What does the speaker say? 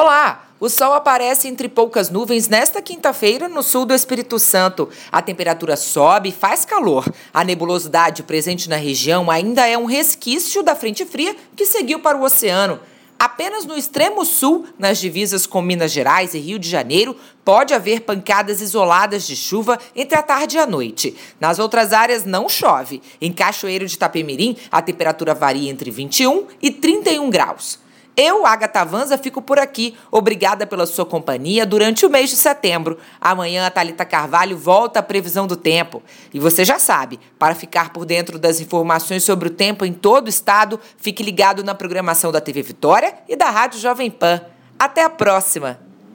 Olá! O sol aparece entre poucas nuvens nesta quinta-feira no sul do Espírito Santo. A temperatura sobe e faz calor. A nebulosidade presente na região ainda é um resquício da frente fria que seguiu para o oceano. Apenas no extremo sul, nas divisas com Minas Gerais e Rio de Janeiro, pode haver pancadas isoladas de chuva entre a tarde e a noite. Nas outras áreas não chove. Em Cachoeiro de Itapemirim, a temperatura varia entre 21 e 31 graus. Eu, Agatha Vanza, fico por aqui. Obrigada pela sua companhia durante o mês de setembro. Amanhã a Thalita Carvalho volta à previsão do tempo. E você já sabe, para ficar por dentro das informações sobre o tempo em todo o estado, fique ligado na programação da TV Vitória e da Rádio Jovem Pan. Até a próxima!